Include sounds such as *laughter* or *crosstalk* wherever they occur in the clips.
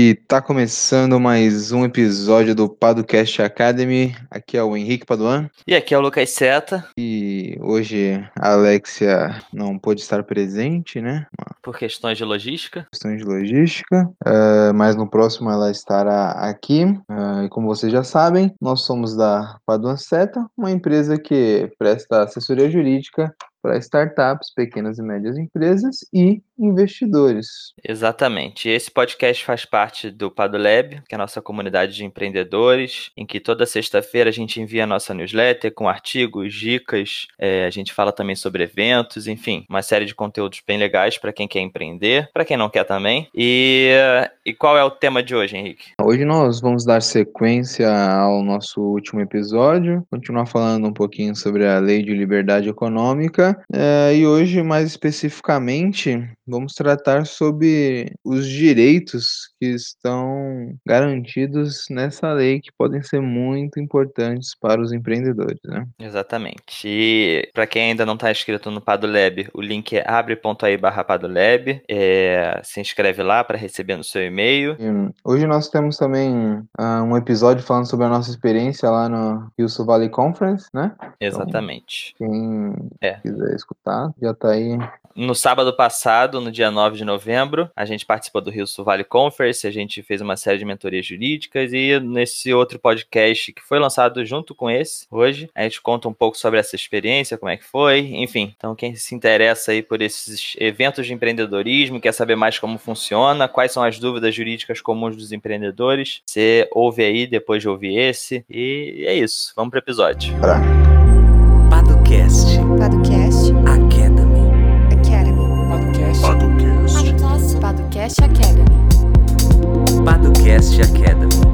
E tá começando mais um episódio do Padocast Academy. Aqui é o Henrique Paduan. E aqui é o Lucas Seta. E hoje a Alexia não pôde estar presente, né? Por questões de logística. Questões de logística. Uh, mas no próximo ela estará aqui. Uh, e como vocês já sabem, nós somos da Paduan Seta, uma empresa que presta assessoria jurídica para startups, pequenas e médias empresas e investidores. Exatamente. Esse podcast faz parte do PadoLab, que é a nossa comunidade de empreendedores, em que toda sexta-feira a gente envia a nossa newsletter com artigos, dicas, é, a gente fala também sobre eventos, enfim, uma série de conteúdos bem legais para quem quer empreender, para quem não quer também. E, e qual é o tema de hoje, Henrique? Hoje nós vamos dar sequência ao nosso último episódio, continuar falando um pouquinho sobre a Lei de Liberdade Econômica é, e hoje, mais especificamente, vamos tratar sobre os direitos que estão garantidos nessa lei que podem ser muito importantes para os empreendedores, né? Exatamente. E para quem ainda não está inscrito no Padolab, o link é abre.ai barra Padolab. É, se inscreve lá para receber no seu e-mail. Hoje nós temos também uh, um episódio falando sobre a nossa experiência lá no Rio Valley Conference, né? Exatamente. Então, quem é. quiser escutar, já está aí no sábado passado, no dia 9 de novembro, a gente participou do Rio Sul Valley Conference, a gente fez uma série de mentorias jurídicas e nesse outro podcast que foi lançado junto com esse, hoje, a gente conta um pouco sobre essa experiência, como é que foi, enfim. Então, quem se interessa aí por esses eventos de empreendedorismo, quer saber mais como funciona, quais são as dúvidas jurídicas comuns dos empreendedores, você ouve aí depois de ouvir esse. E é isso, vamos pro episódio. Pra. Padocast. Padocast. Padocast Academy. Padocast Academy.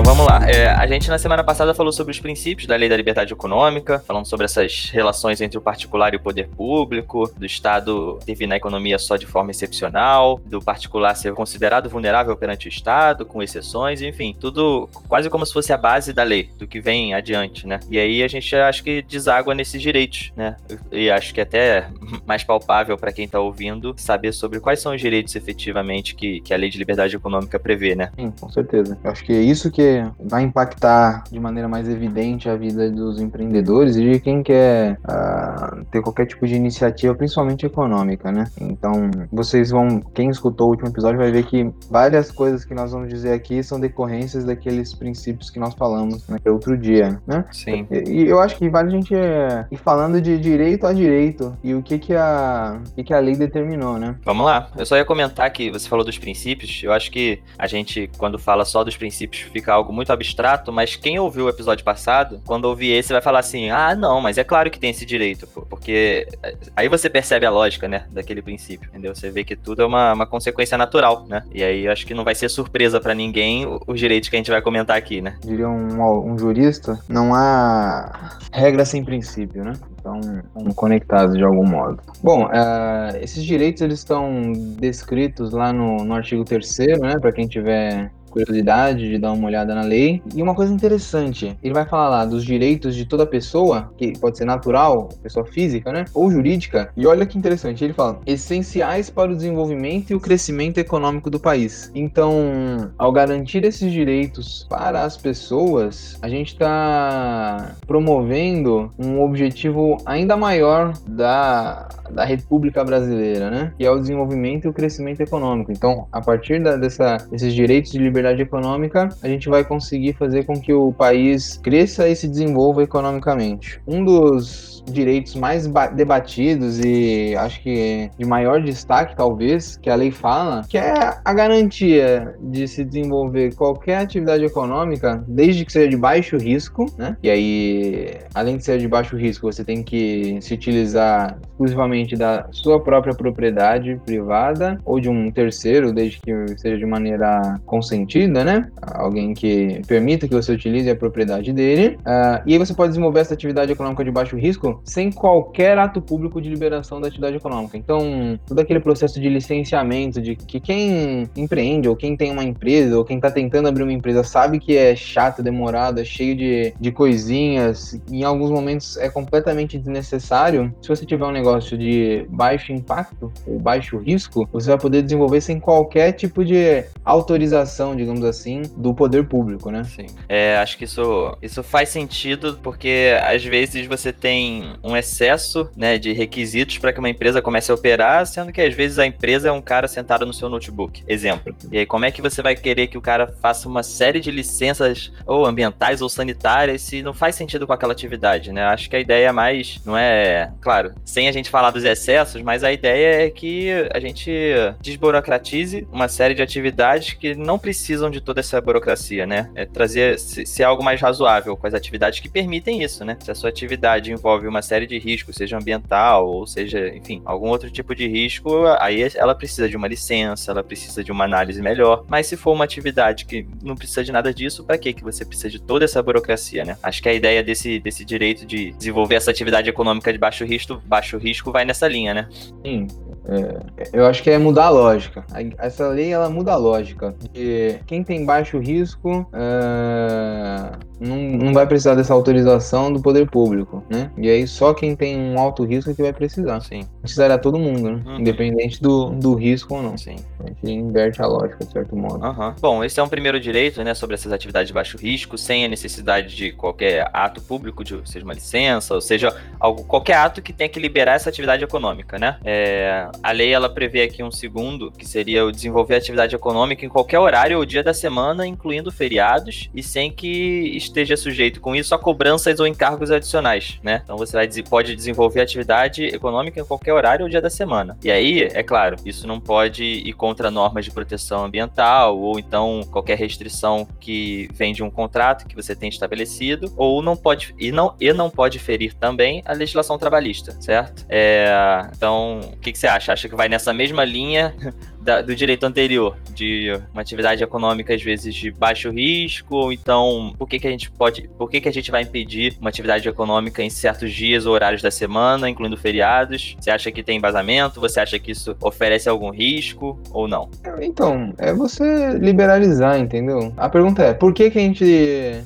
Então vamos lá. É, a gente na semana passada falou sobre os princípios da lei da liberdade econômica, falando sobre essas relações entre o particular e o poder público, do Estado intervir na economia só de forma excepcional, do particular ser considerado vulnerável perante o Estado, com exceções, enfim, tudo quase como se fosse a base da lei, do que vem adiante, né? E aí a gente acho que deságua nesses direitos, né? E acho que até mais palpável para quem está ouvindo saber sobre quais são os direitos efetivamente que, que a lei de liberdade econômica prevê, né? Sim, com certeza. Acho que é isso que vai impactar de maneira mais evidente a vida dos empreendedores e de quem quer uh, ter qualquer tipo de iniciativa, principalmente econômica, né? Então, vocês vão, quem escutou o último episódio vai ver que várias coisas que nós vamos dizer aqui são decorrências daqueles princípios que nós falamos naquele outro dia, né? Sim. E, e eu acho que vale a gente é, ir falando de direito a direito e o que que a, o que que a lei determinou, né? Vamos lá. Eu só ia comentar que você falou dos princípios. Eu acho que a gente, quando fala só dos princípios, fica algo muito abstrato, mas quem ouviu o episódio passado, quando ouvir esse, vai falar assim: ah, não, mas é claro que tem esse direito, pô, porque eh, aí você percebe a lógica, né, daquele princípio, entendeu? Você vê que tudo é uma, uma consequência natural, né? E aí eu acho que não vai ser surpresa para ninguém os direitos que a gente vai comentar aqui, né? Diria um, um jurista: não há regra sem princípio, né? Então, estão conectados de algum modo. Bom, uh, esses direitos eles estão descritos lá no, no artigo 3 né? Para quem tiver curiosidade de dar uma olhada na lei. E uma coisa interessante, ele vai falar lá dos direitos de toda pessoa, que pode ser natural, pessoa física, né? Ou jurídica. E olha que interessante, ele fala: essenciais para o desenvolvimento e o crescimento econômico do país. Então, ao garantir esses direitos para as pessoas, a gente está promovendo um objetivo ainda maior da, da República Brasileira, né? Que é o desenvolvimento e o crescimento econômico. Então, a partir da, dessa, desses direitos de liberdade liberdade econômica, a gente vai conseguir fazer com que o país cresça e se desenvolva economicamente. Um dos direitos mais debatidos e acho que de maior destaque, talvez, que a lei fala, que é a garantia de se desenvolver qualquer atividade econômica, desde que seja de baixo risco, né? E aí, além de ser de baixo risco, você tem que se utilizar exclusivamente da sua própria propriedade privada ou de um terceiro, desde que seja de maneira consentida, né? Alguém que permita que você utilize a propriedade dele. Uh, e aí você pode desenvolver essa atividade econômica de baixo risco sem qualquer ato público de liberação da atividade econômica. Então, todo aquele processo de licenciamento, de que quem empreende, ou quem tem uma empresa, ou quem está tentando abrir uma empresa, sabe que é chato, demorado, é cheio de, de coisinhas, em alguns momentos é completamente desnecessário. Se você tiver um negócio negócio de baixo impacto ou baixo risco, você vai poder desenvolver sem qualquer tipo de autorização, digamos assim, do poder público, né? Sim. É, acho que isso, isso faz sentido porque às vezes você tem um excesso né, de requisitos para que uma empresa comece a operar, sendo que às vezes a empresa é um cara sentado no seu notebook. Exemplo. E aí, como é que você vai querer que o cara faça uma série de licenças ou ambientais ou sanitárias se não faz sentido com aquela atividade, né? Acho que a ideia é mais, não é, claro, sem a gente falar dos excessos, mas a ideia é que a gente desburocratize uma série de atividades que não precisam de toda essa burocracia, né? É trazer ser algo mais razoável com as atividades que permitem isso, né? Se a sua atividade envolve uma série de riscos, seja ambiental ou seja, enfim, algum outro tipo de risco, aí ela precisa de uma licença, ela precisa de uma análise melhor. Mas se for uma atividade que não precisa de nada disso, para que que você precisa de toda essa burocracia, né? Acho que a ideia desse, desse direito de desenvolver essa atividade econômica de baixo risco, baixo risco vai nessa linha, né? Sim, é, eu acho que é mudar a lógica. Essa lei ela muda a lógica. De quem tem baixo risco é, não, não vai precisar dessa autorização do poder público, né? E aí só quem tem um alto risco é que vai precisar. Sim. Precisaria todo mundo, né? Uhum. Independente do, do risco ou não. Sim. A gente inverte a lógica, de certo modo. Aham. Bom, esse é um primeiro direito, né, sobre essas atividades de baixo risco, sem a necessidade de qualquer ato público, de, seja uma licença, ou seja, algo, qualquer ato que tenha que liberar essa atividade econômica, né? É, a lei ela prevê aqui um segundo, que seria o desenvolver atividade econômica em qualquer horário ou dia da semana, incluindo feriados, e sem que esteja sujeito com isso a cobranças ou encargos adicionais, né? Então você vai, pode desenvolver atividade econômica em qualquer horário ou dia da semana. E aí, é claro, isso não pode ir contra normas de proteção ambiental ou então qualquer restrição que vem de um contrato que você tem estabelecido, ou não pode e não e não pode ferir também a legislação trabalhista, certo? É, então, o que, que você acha? Acha que vai nessa mesma linha *laughs* da, do direito anterior, de uma atividade econômica às vezes de baixo risco, ou então por que, que a gente pode, por que, que a gente vai impedir uma atividade econômica em certos dias ou horários da semana, incluindo feriados? Você acha que tem embasamento? Você acha que isso oferece algum risco ou não? Então, é você liberalizar, entendeu? A pergunta é, por que, que a gente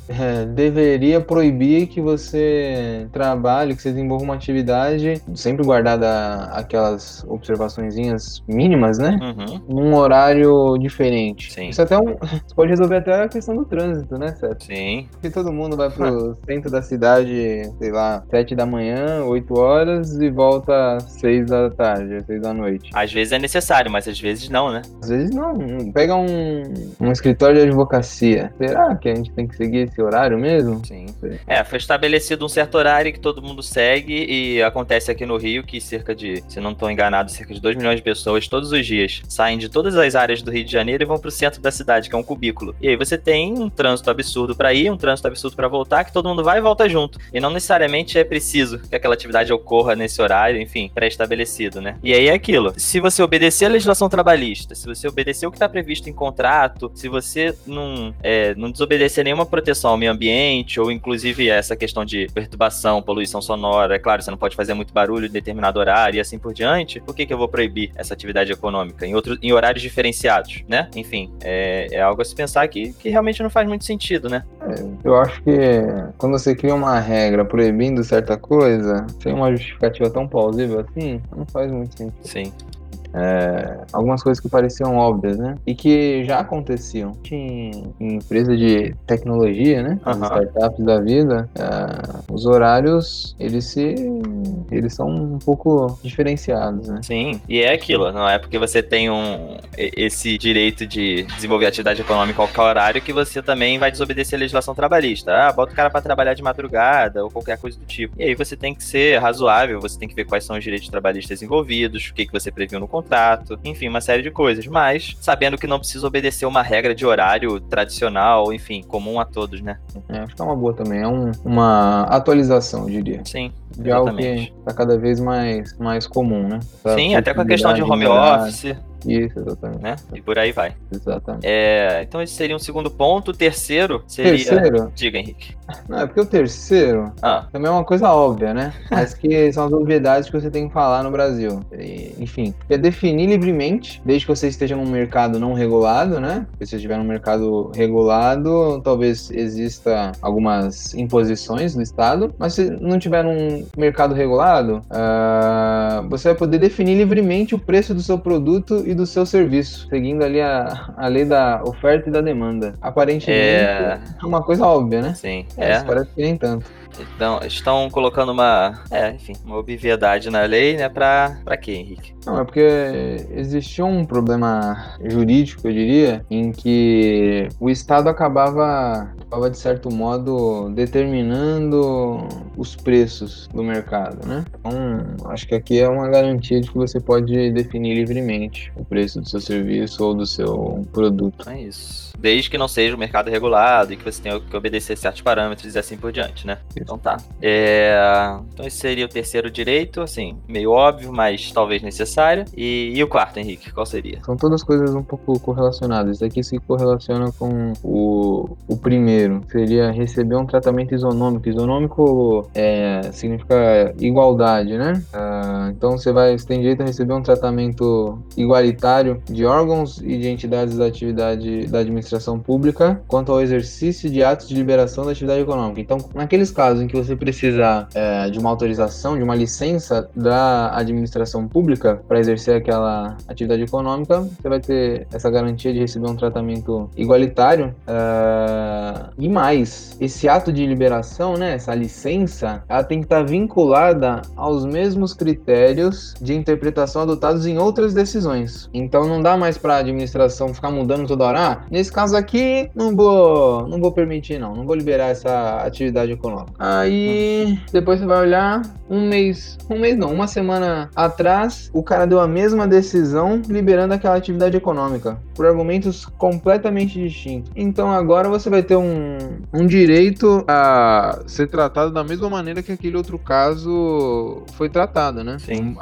é, deveria proibir que você trabalhe, que você desenvolva uma atividade, sempre guardada aquelas observaçõezinhas mínimas, né? Uhum. Num horário diferente. Sim. Isso até é um, *laughs* isso pode resolver até a questão do trânsito, né, Seth? Sim. Porque todo mundo vai pro centro da cidade, sei lá, 7 da manhã, 8 horas e volta às 6 da tarde, às 6 da noite. Às vezes é necessário, mas às vezes não, né? Às vezes não. Pega um, um escritório de advocacia. Será que a gente tem que seguir esse horário mesmo? Sim. É, foi estabelecido um certo horário que todo mundo segue e acontece aqui no Rio que cerca de, se não estou enganado, cerca de 2 milhões de pessoas todos os dias saem de todas as áreas do Rio de Janeiro e vão pro centro da cidade, que é um cubículo. E aí você tem um trânsito absurdo para ir, um trânsito absurdo para voltar, que todo mundo vai e volta junto. E não necessariamente é preciso que aquela atividade ocorra nesse horário, enfim, pré-estabelecido, né? E aí é aquilo. Se você obedecer a legislação trabalhista, se você obedecer o que está previsto em contrato, se você não, é, não desobedecer nenhuma proteção ao meio ambiente, ou inclusive essa questão de perturbação, poluição sonora, é claro, você não pode fazer muito barulho em determinado horário e assim por diante, por que, que eu vou proibir essa atividade econômica em, outro, em horários diferenciados, né? Enfim, é, é algo a se pensar que, que realmente não faz muito sentido, né? Eu acho que quando você cria uma regra proibindo certa coisa, sem uma justificativa tão plausível assim, não faz muito sentido. Sim. É, algumas coisas que pareciam óbvias, né? E que já aconteciam. Em, em empresa de tecnologia, né? As Aham. startups da vida, é, os horários, eles se... eles são um pouco diferenciados, né? Sim, e é aquilo, não é porque você tem um esse direito de desenvolver atividade econômica em qualquer horário que você também vai desobedecer a legislação trabalhista. Ah, bota o cara pra trabalhar de madrugada ou qualquer coisa do tipo. E aí você tem que ser razoável, você tem que ver quais são os direitos trabalhistas envolvidos, o que, que você previu no contrato, enfim, uma série de coisas. Mas sabendo que não precisa obedecer uma regra de horário tradicional, enfim, comum a todos, né? É, acho que é uma boa também. É um- uma atualização, eu diria. Sim, De algo exatamente. que tá cada vez mais, mais comum, né? Essa Sim, até com a questão de home horário. office. Isso, exatamente. né? E por aí vai. Exatamente. É, então esse seria um segundo ponto. O terceiro seria. Terceiro? Diga, Henrique. Não, é porque o terceiro Ah, também é uma coisa óbvia, né? *laughs* Mas que são as obviedades que você tem que falar no Brasil. E, enfim, é definir livremente, desde que você esteja num mercado não regulado, né? Se você estiver num mercado regulado, talvez exista algumas imposições do Estado, mas se não tiver num mercado regulado, ah, você vai poder definir livremente o preço do seu produto e do seu serviço, seguindo ali a, a lei da oferta e da demanda. Aparentemente, É. é uma coisa óbvia, né? sim. É, É. parece que nem tanto. Então, estão colocando uma. É, enfim, uma obviedade na lei, né? Pra, pra quê, Henrique? Não, é porque existia um problema jurídico, eu diria, em que o Estado acabava, acabava de certo modo, determinando os preços do mercado, né? Então, acho que aqui é uma garantia de que você pode definir livremente o preço do seu serviço ou do seu produto. Então é isso. Desde que não seja o mercado regulado e que você tenha que obedecer certos parâmetros e assim por diante, né? Então tá. É, Então esse seria o terceiro direito, assim, meio óbvio, mas talvez necessário. E, e o quarto, Henrique, qual seria? São todas coisas um pouco correlacionadas. Isso aqui se correlaciona com o, o primeiro. Seria receber um tratamento isonômico. Isonômico é, significa igualdade, né? Ah, então você vai você tem direito a receber um tratamento igualitário de órgãos e de entidades da atividade da administração pública quanto ao exercício de atos de liberação da atividade econômica. Então, naqueles casos em que você precisa é, de uma autorização, de uma licença da administração pública para exercer aquela atividade econômica, você vai ter essa garantia de receber um tratamento igualitário. é, E mais, esse ato de liberação, né, essa licença, ela tem que estar vinculada aos mesmos critérios de interpretação adotados em outras decisões. Então não dá mais para a administração ficar mudando toda hora. Ah, nesse caso aqui, não vou, não vou permitir não, não vou liberar essa atividade econômica. Aí depois você vai olhar um mês, um mês não, uma semana atrás, o cara deu a mesma decisão liberando aquela atividade econômica por argumentos completamente distintos. Então agora você vai ter um, um direito a ser tratado da mesma maneira que aquele outro caso foi tratado, né? Sim.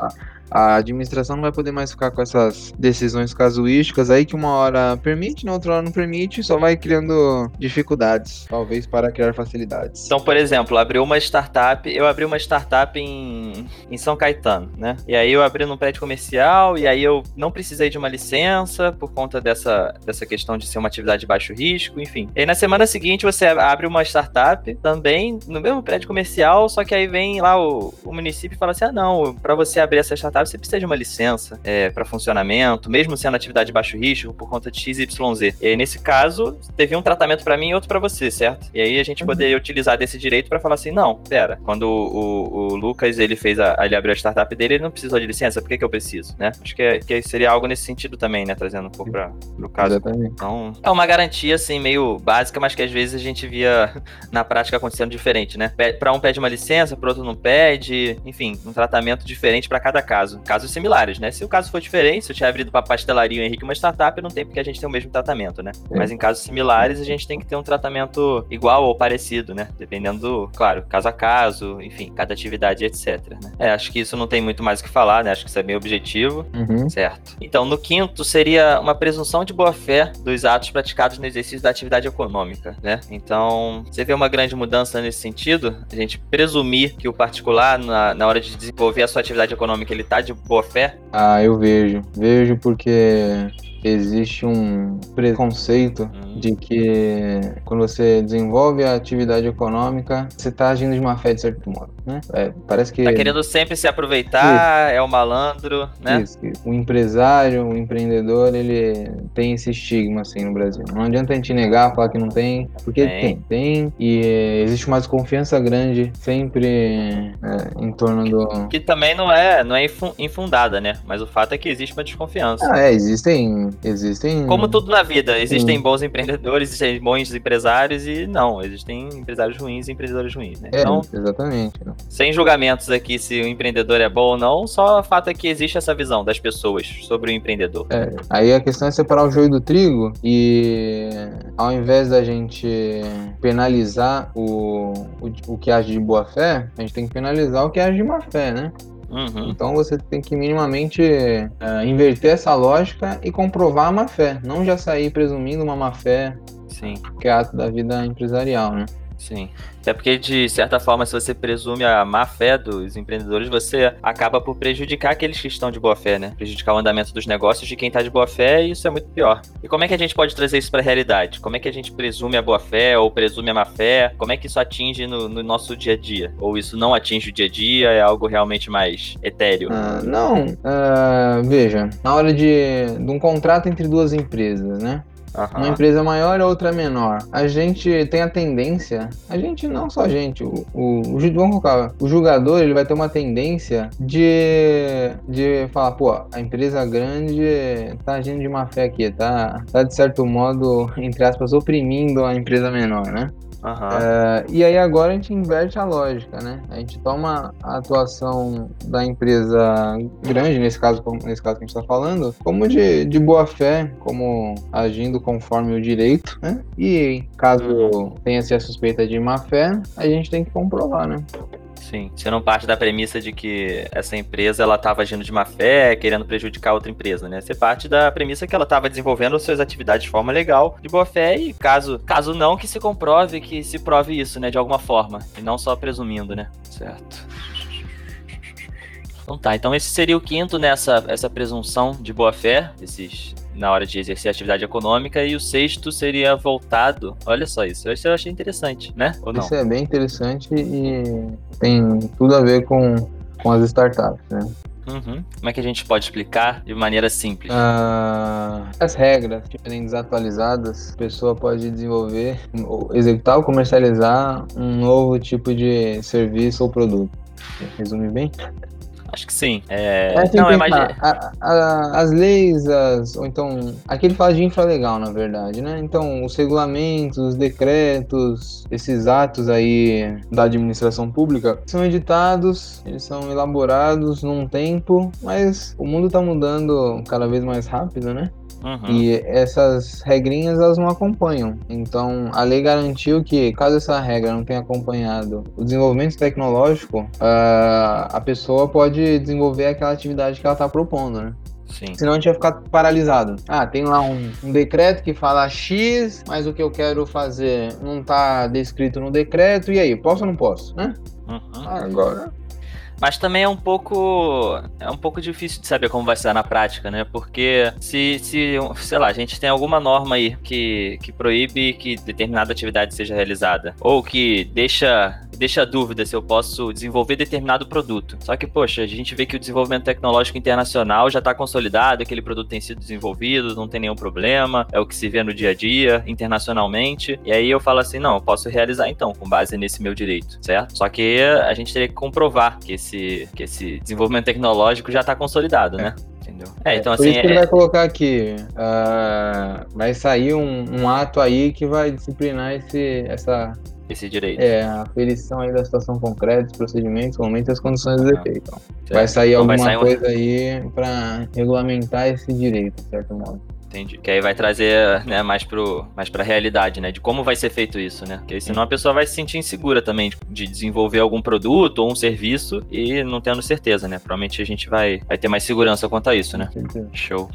A, administração não vai poder mais ficar com essas decisões casuísticas aí que uma hora permite, na outra hora não permite, só vai criando dificuldades, talvez para criar facilidades. Então, por exemplo, abriu uma startup, eu abri uma startup em, em São Caetano, né? E aí eu abri num prédio comercial, e aí eu não precisei de uma licença por conta dessa, dessa questão de ser uma atividade de baixo risco, enfim. E aí na semana seguinte você abre uma startup também no mesmo prédio comercial, só que aí vem lá o, o município e fala assim: ah, não, para você abrir essa startup você precisa de uma licença é, para funcionamento, mesmo sendo atividade de baixo risco, por conta de XYZ. E aí, nesse caso, teve um tratamento para mim e outro para você, certo? E aí a gente poderia utilizar desse direito para falar assim: não, pera, quando o, o- o Lucas ele fez a, ele abriu a startup dele, ele não precisou de licença, por que, que eu preciso, né? Acho que, é- que seria algo nesse sentido também, né? Trazendo um pouco para o caso. Exatamente. Então, é uma garantia, assim, meio básica, mas que às vezes a gente via *laughs* na prática acontecendo diferente, né? Pra um pede uma licença, pro outro não pede, enfim, um tratamento diferente pra cada caso. Casos similares, né? Se o caso for diferente, se eu tiver abrido pra pastelaria e o Henrique uma startup, não tem porque a gente tem o mesmo tratamento, né? É. Mas em casos similares, a gente tem que ter um tratamento igual ou parecido, né? Dependendo do, claro, caso a caso, enfim, cada atividade, etc. Né? É, acho que isso não tem muito mais o que falar, né? Acho que isso é bem objetivo. Uhum. Certo. Então, no quinto, seria uma presunção de boa-fé dos atos praticados no exercício da atividade econômica, né? Então, você vê uma grande mudança nesse sentido? A gente presumir que o particular, na, na hora de desenvolver a sua atividade econômica, ele tá de boa-fé? Ah, eu vejo. Vejo porque existe um preconceito Hum. de que quando você desenvolve a atividade econômica, você está agindo de má fé de certo modo, né? É, parece que Tá querendo sempre se aproveitar, é o malandro, né? Isso, isso. O empresário, o empreendedor, ele tem esse estigma assim no Brasil. Não adianta a gente negar, falar que não tem, porque Tem. tem, tem. E existe uma desconfiança grande sempre é, em torno do. Que também não é, não é infu- infundada, né? Mas o fato é que existe uma desconfiança. Ah, é, existem. Existem. Como tudo na vida, existem Sim. bons empreendedores, existem bons empresários e não, existem empresários ruins e empreendedores ruins, né? É, Então, exatamente. Sem julgamentos aqui se o empreendedor é bom ou não, só o fato é que existe essa visão das pessoas sobre o empreendedor. É, aí a questão é separar o joio do trigo e ao invés da gente penalizar o, o, o que age de boa fé, a gente tem que penalizar o que age de má fé, né? Uhum. Então você tem que minimamente é, inverter essa lógica e comprovar a má fé, não já sair presumindo uma má fé Sim, que é ato da vida empresarial, né? Sim. Até porque, de certa forma, se você presume a má fé dos empreendedores, você acaba por prejudicar aqueles que estão de boa fé, né? Prejudicar o andamento dos negócios de quem está de boa fé e isso é muito pior. E como é que a gente pode trazer isso para a realidade? Como é que a gente presume a boa fé ou presume a má fé? Como é que isso atinge no, no nosso dia a dia? Ou isso não atinge o dia a dia? É algo realmente mais etéreo? Ah, não, ah, veja, na hora de, de um contrato entre duas empresas, né? Uma empresa maior outra menor. A gente tem a tendência, a gente não só a gente, o, o, o vamos colocar, o julgador ele vai ter uma tendência de, de falar, pô, a empresa grande tá agindo de má fé aqui, tá, tá de certo modo, entre aspas, oprimindo a empresa menor, né? Aham. É, e aí agora a gente inverte a lógica, né? A gente toma a atuação da empresa grande, nesse caso, nesse caso que a gente está falando, como de, de boa fé, como agindo conforme o direito, né? E caso tenha-se a suspeita de má fé, a gente tem que comprovar, né? Sim, você não parte da premissa de que essa empresa ela estava agindo de má fé, querendo prejudicar outra empresa, né? Você parte da premissa que ela estava desenvolvendo suas atividades de forma legal, de boa fé, e caso, caso não, que se comprove, que se prove isso, né? De alguma forma, e não só presumindo, né? Certo. Então tá, então esse seria o quinto nessa essa presunção de boa fé, esses na hora de exercer atividade econômica, e o sexto seria voltado. Olha só isso, isso eu achei interessante, né? Ou não? Isso é bem interessante e tem tudo a ver com, com as startups, né? Uhum. Como é que a gente pode explicar de maneira simples? Ah, as regras estiverem desatualizadas, a pessoa pode desenvolver, executar ou comercializar um novo tipo de serviço ou produto. Resume bem? Acho que sim. É... É, Não, é mais. a- a- as leis, as, ou então. Aqui ele fala de infralegal, na verdade, né? Então, os regulamentos, os decretos, esses atos aí da administração pública são editados, eles são elaborados num tempo, mas o mundo tá mudando cada vez mais rápido, né? Uhum. E essas regrinhas elas não acompanham. Então a lei garantiu que caso essa regra não tenha acompanhado o desenvolvimento tecnológico, ah, a pessoa pode desenvolver aquela atividade que ela está propondo, né? Sim. Senão a gente ia ficar paralisado. Ah, tem lá um, um decreto que fala X, mas o que eu quero fazer não está descrito no decreto. E aí, posso ou não posso, né? Uhum. Ah, agora. Mas também é um pouco. É um pouco difícil de saber como vai ser na prática, né? Porque se, se sei lá, a gente tem alguma norma aí que, que proíbe que determinada atividade seja realizada. Ou que deixa, deixa dúvida se eu posso desenvolver determinado produto. Só que, poxa, a gente vê que o desenvolvimento tecnológico internacional já está consolidado, aquele produto tem sido desenvolvido, não tem nenhum problema, é o que se vê no dia a dia, internacionalmente. E aí eu falo assim, não, eu posso realizar então, com base nesse meu direito, certo? Só que a gente teria que comprovar que esse, que esse desenvolvimento tecnológico já está consolidado, né? Entendeu? É, então Por assim, isso que ele é- vai colocar aqui, ah, vai sair um, um ato aí que vai disciplinar esse, essa, esse direito. é, a aferição aí da situação concreta, os procedimentos, momentos e as condições do defeito. Então, vai sair Então vai alguma sair um- coisa aí para regulamentar esse direito, de certo modo. Entendi. Que aí vai trazer, né, mais pro, mais pra realidade, né, de como vai ser feito isso, né? Porque senão a pessoa vai se sentir insegura também de, de desenvolver algum produto ou um serviço e não tendo certeza, né? Provavelmente a gente vai, vai ter mais segurança quanto a isso, né? Certeza. Show.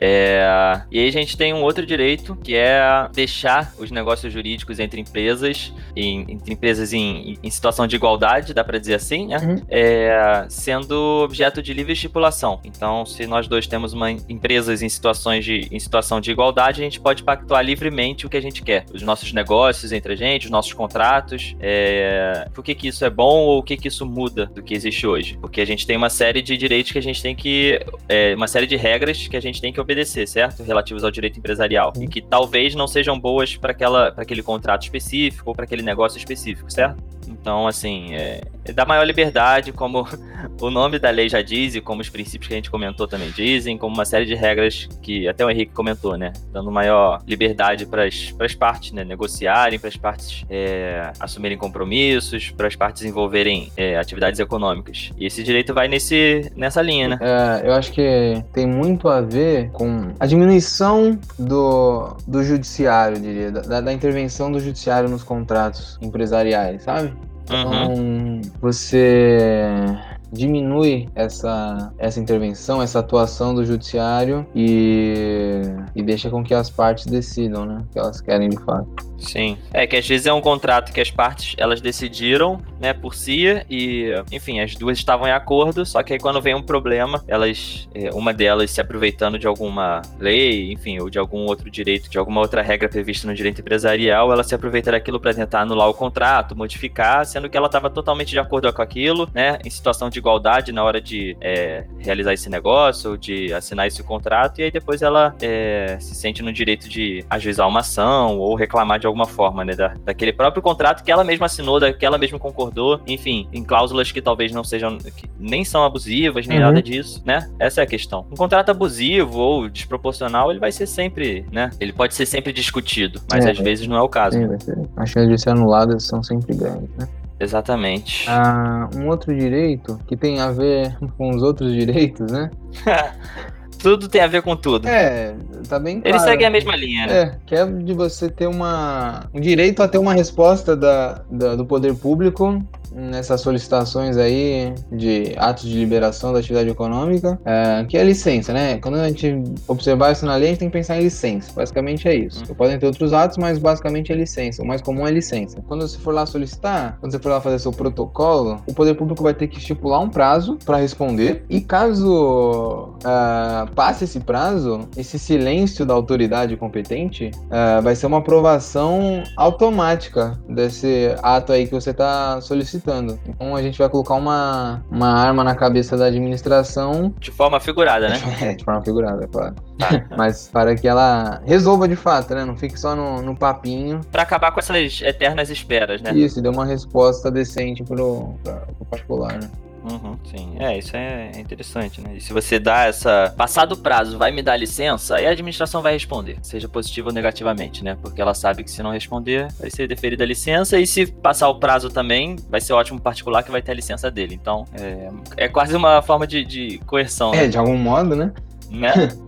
É, e aí a gente tem um outro direito que é deixar os negócios jurídicos entre empresas, em, entre empresas em, em situação de igualdade, dá pra dizer assim, né? Uhum. É, sendo objeto de livre estipulação. Então, se nós dois temos uma empresas em situações de em situação de igualdade, a gente pode pactuar livremente o que a gente quer, os nossos negócios entre a gente, os nossos contratos. É, por que que isso é bom ou o que que isso muda do que existe hoje? Porque a gente tem uma série de direitos que a gente tem que é, uma série de regras que a gente tem que obedecer, certo? Relativos ao direito empresarial. E que talvez não sejam boas para aquele contrato específico ou para aquele negócio específico, certo? Então, assim, é, é dá maior liberdade, como *laughs* o nome da lei já diz e como os princípios que a gente comentou também dizem, como uma série de regras que até o Henrique comentou, né? Dando maior liberdade para as partes, né? Negociarem, para as partes é, assumirem compromissos, para as partes desenvolverem é, atividades econômicas. E esse direito vai nesse, nessa linha, né? É, eu acho que tem muito a ver com a diminuição do, do judiciário, diria, da, da intervenção do judiciário nos contratos empresariais, sabe? Uhum. Então, você diminui essa, essa intervenção, essa atuação do judiciário e, e deixa com que as partes decidam, né? O que elas querem de fato. Sim. É que às vezes é um contrato que as partes elas decidiram, né, por si e, enfim, as duas estavam em acordo, só que aí quando vem um problema, elas, é, uma delas se aproveitando de alguma lei, enfim, ou de algum outro direito, de alguma outra regra prevista no direito empresarial, ela se aproveita daquilo para tentar anular o contrato, modificar, sendo que ela estava totalmente de acordo com aquilo, né, em situação de igualdade na hora de é, realizar esse negócio, de assinar esse contrato, e aí depois ela é, se sente no direito de ajuizar uma ação ou reclamar de alguma forma, né, da, daquele próprio contrato que ela mesma assinou, da, que ela mesma concordou, enfim, em cláusulas que talvez não sejam, que nem são abusivas, nem Uhum. nada disso, né? Essa é a questão. Um contrato abusivo ou desproporcional, ele vai ser sempre, né? Ele pode ser sempre discutido, mas É. às vezes não é o caso. Sim, vai ser. As chances de ser anuladas são sempre grandes, né? Exatamente. Ah, um outro direito que tem a ver com os outros direitos, né? *laughs* Tudo tem a ver com tudo. É, tá bem claro. Eles seguem a mesma linha, né? É, que é de você ter uma. um direito a ter uma resposta da, da- do poder público nessas solicitações aí de atos de liberação da atividade econômica, é, que é licença, né? Quando a gente observar isso na lei, a gente tem que pensar em licença. Basicamente é isso. Hum. Podem ter outros atos, mas basicamente é licença. O mais comum é licença. Quando você for lá solicitar, quando você for lá fazer seu protocolo, o poder público vai ter que estipular um prazo para responder. E caso ah, passe esse prazo, esse silêncio da autoridade competente ah, vai ser uma aprovação automática desse ato aí que você está solicitando. Então a gente vai colocar uma, uma arma na cabeça da administração, De forma figurada, né? *laughs* é, de forma figurada, é claro. Tá. *laughs* Mas para que ela resolva de fato, né? Não fique só no, no papinho. Pra acabar com essas eternas esperas, né? Isso, e dê uma resposta decente pro, pra, pro particular, né? Uhum, sim. É, isso é interessante, né? E se você dá essa. Passado o prazo, vai me dar licença, aí a administração vai responder, seja positivo ou negativamente, né? Porque ela sabe que se não responder, vai ser deferida a licença, e se passar o prazo também, vai ser ótimo particular que vai ter a licença dele. Então, é, é quase uma forma de, de coerção, É, né? de algum modo, né? né? *laughs*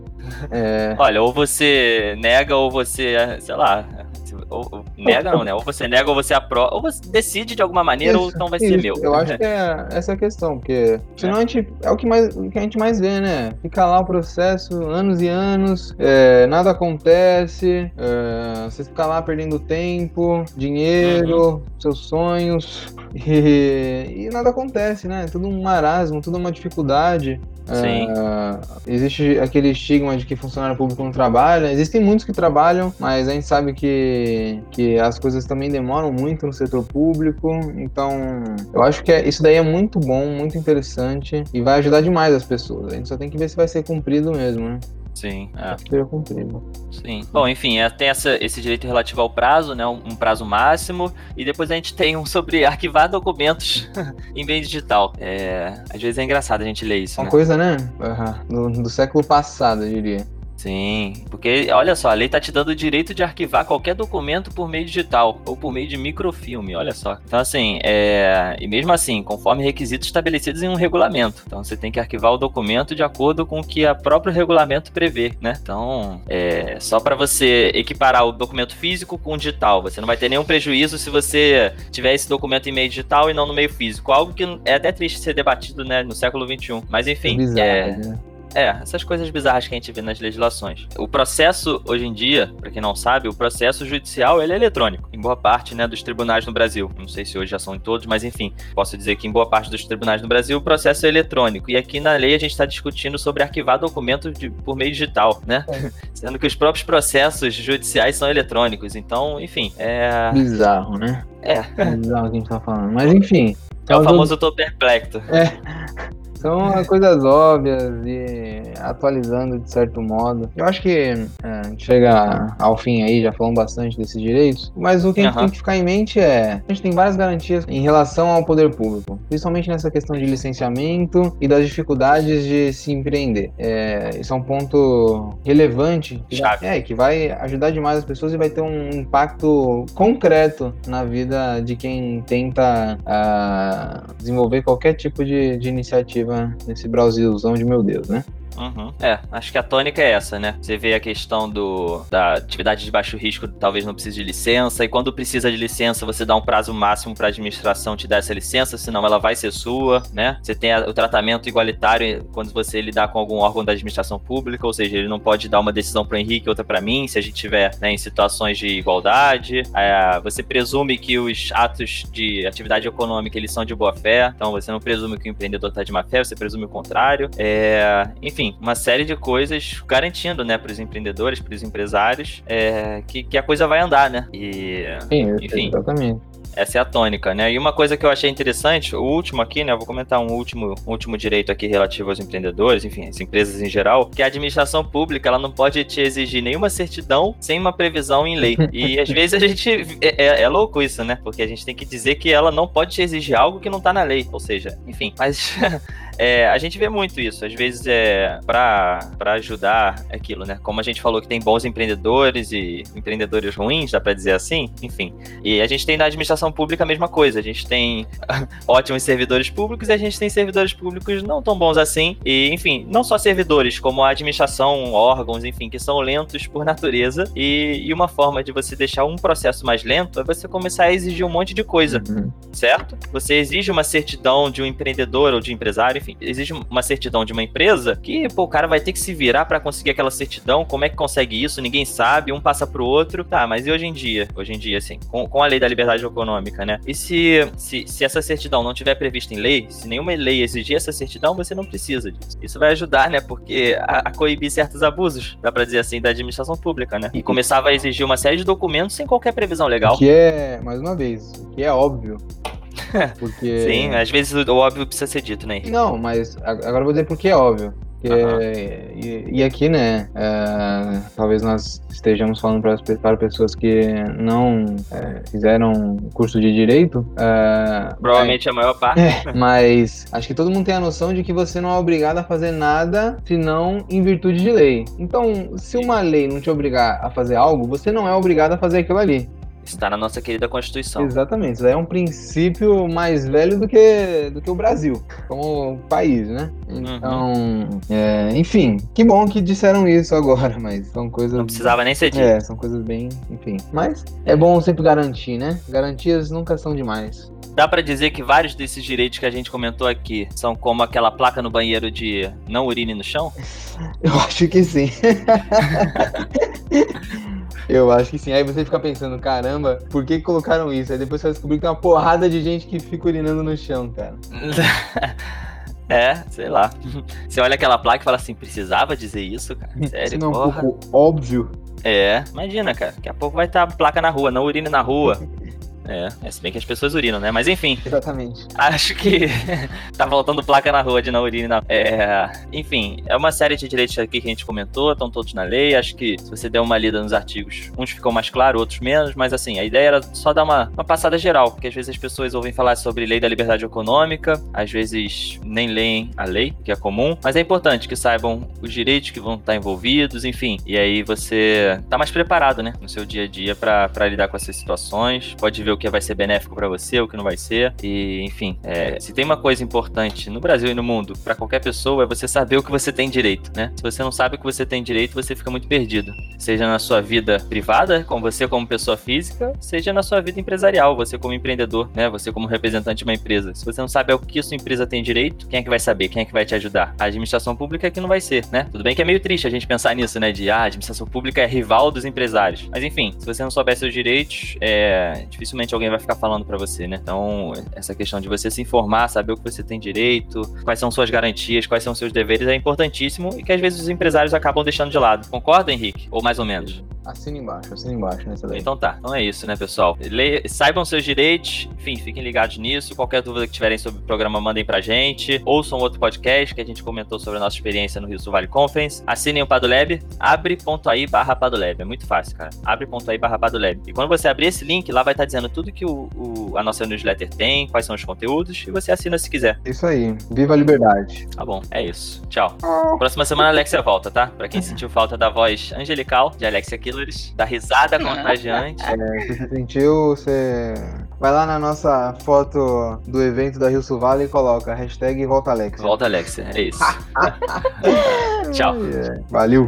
É, Olha, ou você nega, ou você, sei lá. Ou, ou- nega não, né? Ou você nega, ou você aprova, ou você decide de alguma maneira, ou Isso, então vai ser isso. meu. Eu acho que é essa a questão, porque senão a gente. É o que, mais, o que a gente mais vê, né? Fica lá o processo anos e anos, é, nada acontece, é, você fica lá perdendo tempo, dinheiro, Uhum. seus sonhos, *laughs* e, e nada acontece, né? Tudo um marasmo, tudo uma dificuldade. Sim. É, existe aquele estigma de que funcionário público não trabalha. Existem muitos que trabalham, mas a gente sabe que, que as coisas também demoram muito no setor público. Então, eu acho que é- isso daí é muito bom, muito interessante e vai ajudar demais as pessoas. A gente só tem que ver se vai ser cumprido mesmo, né? Sim, é. Seja cumprido. Sim. Bom, enfim, é, tem essa, esse direito relativo ao prazo, né? Um, um prazo máximo. E depois a gente tem um sobre arquivar documentos *laughs* em meio digital. É, às vezes é engraçado a gente ler isso, Uma né? coisa, né? Aham, Do, do século passado, eu diria. Sim, porque olha só, a lei tá te dando o direito de arquivar qualquer documento por meio digital ou por meio de microfilme, olha só. Então, assim, é... e mesmo assim, conforme requisitos estabelecidos em um regulamento. Então, você tem que arquivar o documento de acordo com o que o próprio regulamento prevê, né? Então, é só para você equiparar o documento físico com o digital. Você não vai ter nenhum prejuízo se você tiver esse documento em meio digital e não no meio físico. Algo que é até triste ser debatido, né, no século XXI. Mas, enfim, é bizarro, é... né? É, essas coisas bizarras que a gente vê nas legislações. O processo, hoje em dia, pra quem não sabe, o processo judicial ele é eletrônico, em boa parte né, dos tribunais no Brasil. Não sei se hoje já são em todos, mas enfim, posso dizer que em boa parte dos tribunais no Brasil o processo é eletrônico. E aqui na lei a gente está discutindo sobre arquivar documentos de- por meio digital, né? *laughs* Sendo que os próprios processos judiciais são eletrônicos. Então, enfim, é. Bizarro, né? É. É bizarro o que a gente tá falando. Mas enfim. É o então, famoso tô perplexo. São coisas óbvias e atualizando de certo modo. Eu acho que é, a gente chega ao fim aí, já falamos bastante desses direitos, mas o que a gente tem que ficar em mente é a gente tem várias garantias em relação ao poder público, principalmente nessa questão de licenciamento e das dificuldades de se empreender. É, isso é um ponto relevante Chave. é, que vai ajudar demais as pessoas e vai ter um impacto concreto na vida de quem tenta ah, desenvolver qualquer tipo de, de iniciativa nesse Brasilzão de meu Deus, né? Uhum. É, acho que a tônica é essa, né? Você vê a questão do, da atividade de baixo risco, talvez não precise de licença, e quando precisa de licença, você dá um prazo máximo para a administração te dar essa licença, senão ela vai ser sua, né? Você tem o tratamento igualitário quando você lidar com algum órgão da administração pública, ou seja, ele não pode dar uma decisão para o Henrique e outra para mim, se a gente tiver né, em situações de igualdade. É, você presume que os atos de atividade econômica eles são de boa fé, então você não presume que o empreendedor está de má fé, você presume o contrário. É, enfim, uma série de coisas garantindo, né, para os empreendedores, para os empresários, é, que, que a coisa vai andar, né? E, Sim, enfim. Exatamente. Essa é a tônica, né? E uma coisa que eu achei interessante, o último aqui, né? Eu vou comentar um último, um último direito aqui relativo aos empreendedores, enfim, as empresas em geral, que a administração pública ela não pode te exigir nenhuma certidão sem uma previsão em lei. E *laughs* às vezes a gente. É, é, é louco isso, né? Porque a gente tem que dizer que ela não pode te exigir algo que não tá na lei. Ou seja, enfim, mas. *laughs* É, a gente vê muito isso, às vezes é para ajudar aquilo, né? Como a gente falou que tem bons empreendedores e empreendedores ruins, dá para dizer assim, enfim. E a gente tem na administração pública a mesma coisa, a gente tem *laughs* ótimos servidores públicos e a gente tem servidores públicos não tão bons assim. E, enfim, não só servidores, como a administração, órgãos, enfim, que são lentos por natureza. E, e uma forma de você deixar um processo mais lento é você começar a exigir um monte de coisa, uhum. certo? Você exige uma certidão de um empreendedor ou de um empresário, enfim, exige uma certidão de uma empresa que, pô, o cara vai ter que se virar para conseguir aquela certidão. Como é que consegue isso? Ninguém sabe, um passa pro outro. Tá, mas e hoje em dia? Hoje em dia, assim, com, com a lei da liberdade econômica, né? E se, se, se essa certidão não tiver prevista em lei, se nenhuma lei exigir essa certidão, você não precisa disso. Isso vai ajudar, né? Porque a, a coibir certos abusos, dá pra dizer assim, da administração pública, né? E começava a exigir uma série de documentos sem qualquer previsão legal. Que é, mais uma vez, que é óbvio *laughs* Porque... Sim, às vezes o óbvio precisa ser dito, né? Não, mas agora eu vou dizer porque é óbvio. Porque, uhum. e, e, aqui, né, é, talvez nós estejamos falando para, para pessoas que não é, fizeram curso de direito. É, Provavelmente a maior parte. É, mas acho que todo mundo tem a noção de que você não é obrigado a fazer nada senão em virtude de lei. Então, se uma lei não te obrigar a fazer algo, você não é obrigado a fazer aquilo ali. Está na nossa querida Constituição. Exatamente. Isso é um princípio mais velho do que, do que o Brasil, como país, né? Então, uhum. é, enfim, que bom que disseram isso agora, *laughs* mas são coisas. Não precisava nem ser dito. É, são coisas bem. Enfim. Mas é bom sempre garantir, né? Garantias nunca são demais. Dá para dizer que vários desses direitos que a gente comentou aqui são como aquela placa no banheiro de não urine no chão? *laughs* Eu acho que sim. *laughs* Eu acho que sim. Aí você fica pensando, caramba, por que colocaram isso? Aí depois você vai descobrir que tem uma porrada de gente que fica urinando no chão, cara. *laughs* É, sei lá. Você olha aquela placa e fala assim, precisava dizer isso, cara? *laughs* Sério, isso não é um pouco óbvio. É, imagina, cara. Daqui a pouco vai estar a placa na rua, não urine na rua. *laughs* É, é, se bem que as pessoas urinam, né? Mas enfim. Exatamente. Acho que *laughs* tá faltando placa na rua de não urina. É, enfim, é uma série de direitos aqui que a gente comentou, estão todos na lei. Acho que se você der uma lida nos artigos, uns ficam mais claros, outros menos, mas assim, a ideia era só dar uma, uma passada geral, porque às vezes as pessoas ouvem falar sobre lei da liberdade econômica, às vezes nem leem a lei, que é comum, mas é importante que saibam os direitos que vão estar envolvidos, enfim. E aí você tá mais preparado, né, no seu dia a dia para lidar com essas situações, pode ver o que vai ser benéfico para você, o que não vai ser. E, enfim, é, se tem uma coisa importante no Brasil e no mundo para qualquer pessoa é você saber o que você tem direito, né? Se você não sabe o que você tem direito, você fica muito perdido. Seja na sua vida privada, com você como pessoa física, seja na sua vida empresarial, você como empreendedor, né? Você como representante de uma empresa. Se você não sabe o que sua empresa tem direito, quem é que vai saber? Quem é que vai te ajudar? A administração pública é que não vai ser, né? Tudo bem que é meio triste a gente pensar nisso, né? De ah, a administração pública é rival dos empresários. Mas enfim, se você não souber seus direitos, é, dificilmente dificilmente alguém vai ficar falando para você, né? Então, essa questão de você se informar, saber o que você tem direito, quais são suas garantias, quais são seus deveres é importantíssimo e que às vezes os empresários acabam deixando de lado. Concorda, Henrique? Ou mais ou menos? Assina embaixo, assina embaixo nessa lei. Então tá, então é isso, né, pessoal? Le... Saibam seus direitos, enfim, fiquem ligados nisso. Qualquer dúvida que tiverem sobre o programa, mandem pra gente. Ouçam outro podcast que a gente comentou sobre a nossa experiência no Rio Sul Vale Conference. Assinem o Padolab, abre.ai barra Padolab. É muito fácil, cara. Abre.ai barra Padolab. E quando você abrir esse link, lá vai estar dizendo tudo que o, o, a nossa newsletter tem, quais são os conteúdos, e você assina se quiser. Isso aí. Viva a liberdade. Tá bom, é isso. Tchau. Próxima semana a Alexia volta, tá? Pra quem sentiu falta da voz angelical de Alexia Killers, da risada *laughs* contagiante. É, se você sentiu, você vai lá na nossa foto do evento da Rio Vale e coloca hashtag Volta Alexia. Volta Alexia, é isso. *laughs* Tchau. É, valeu.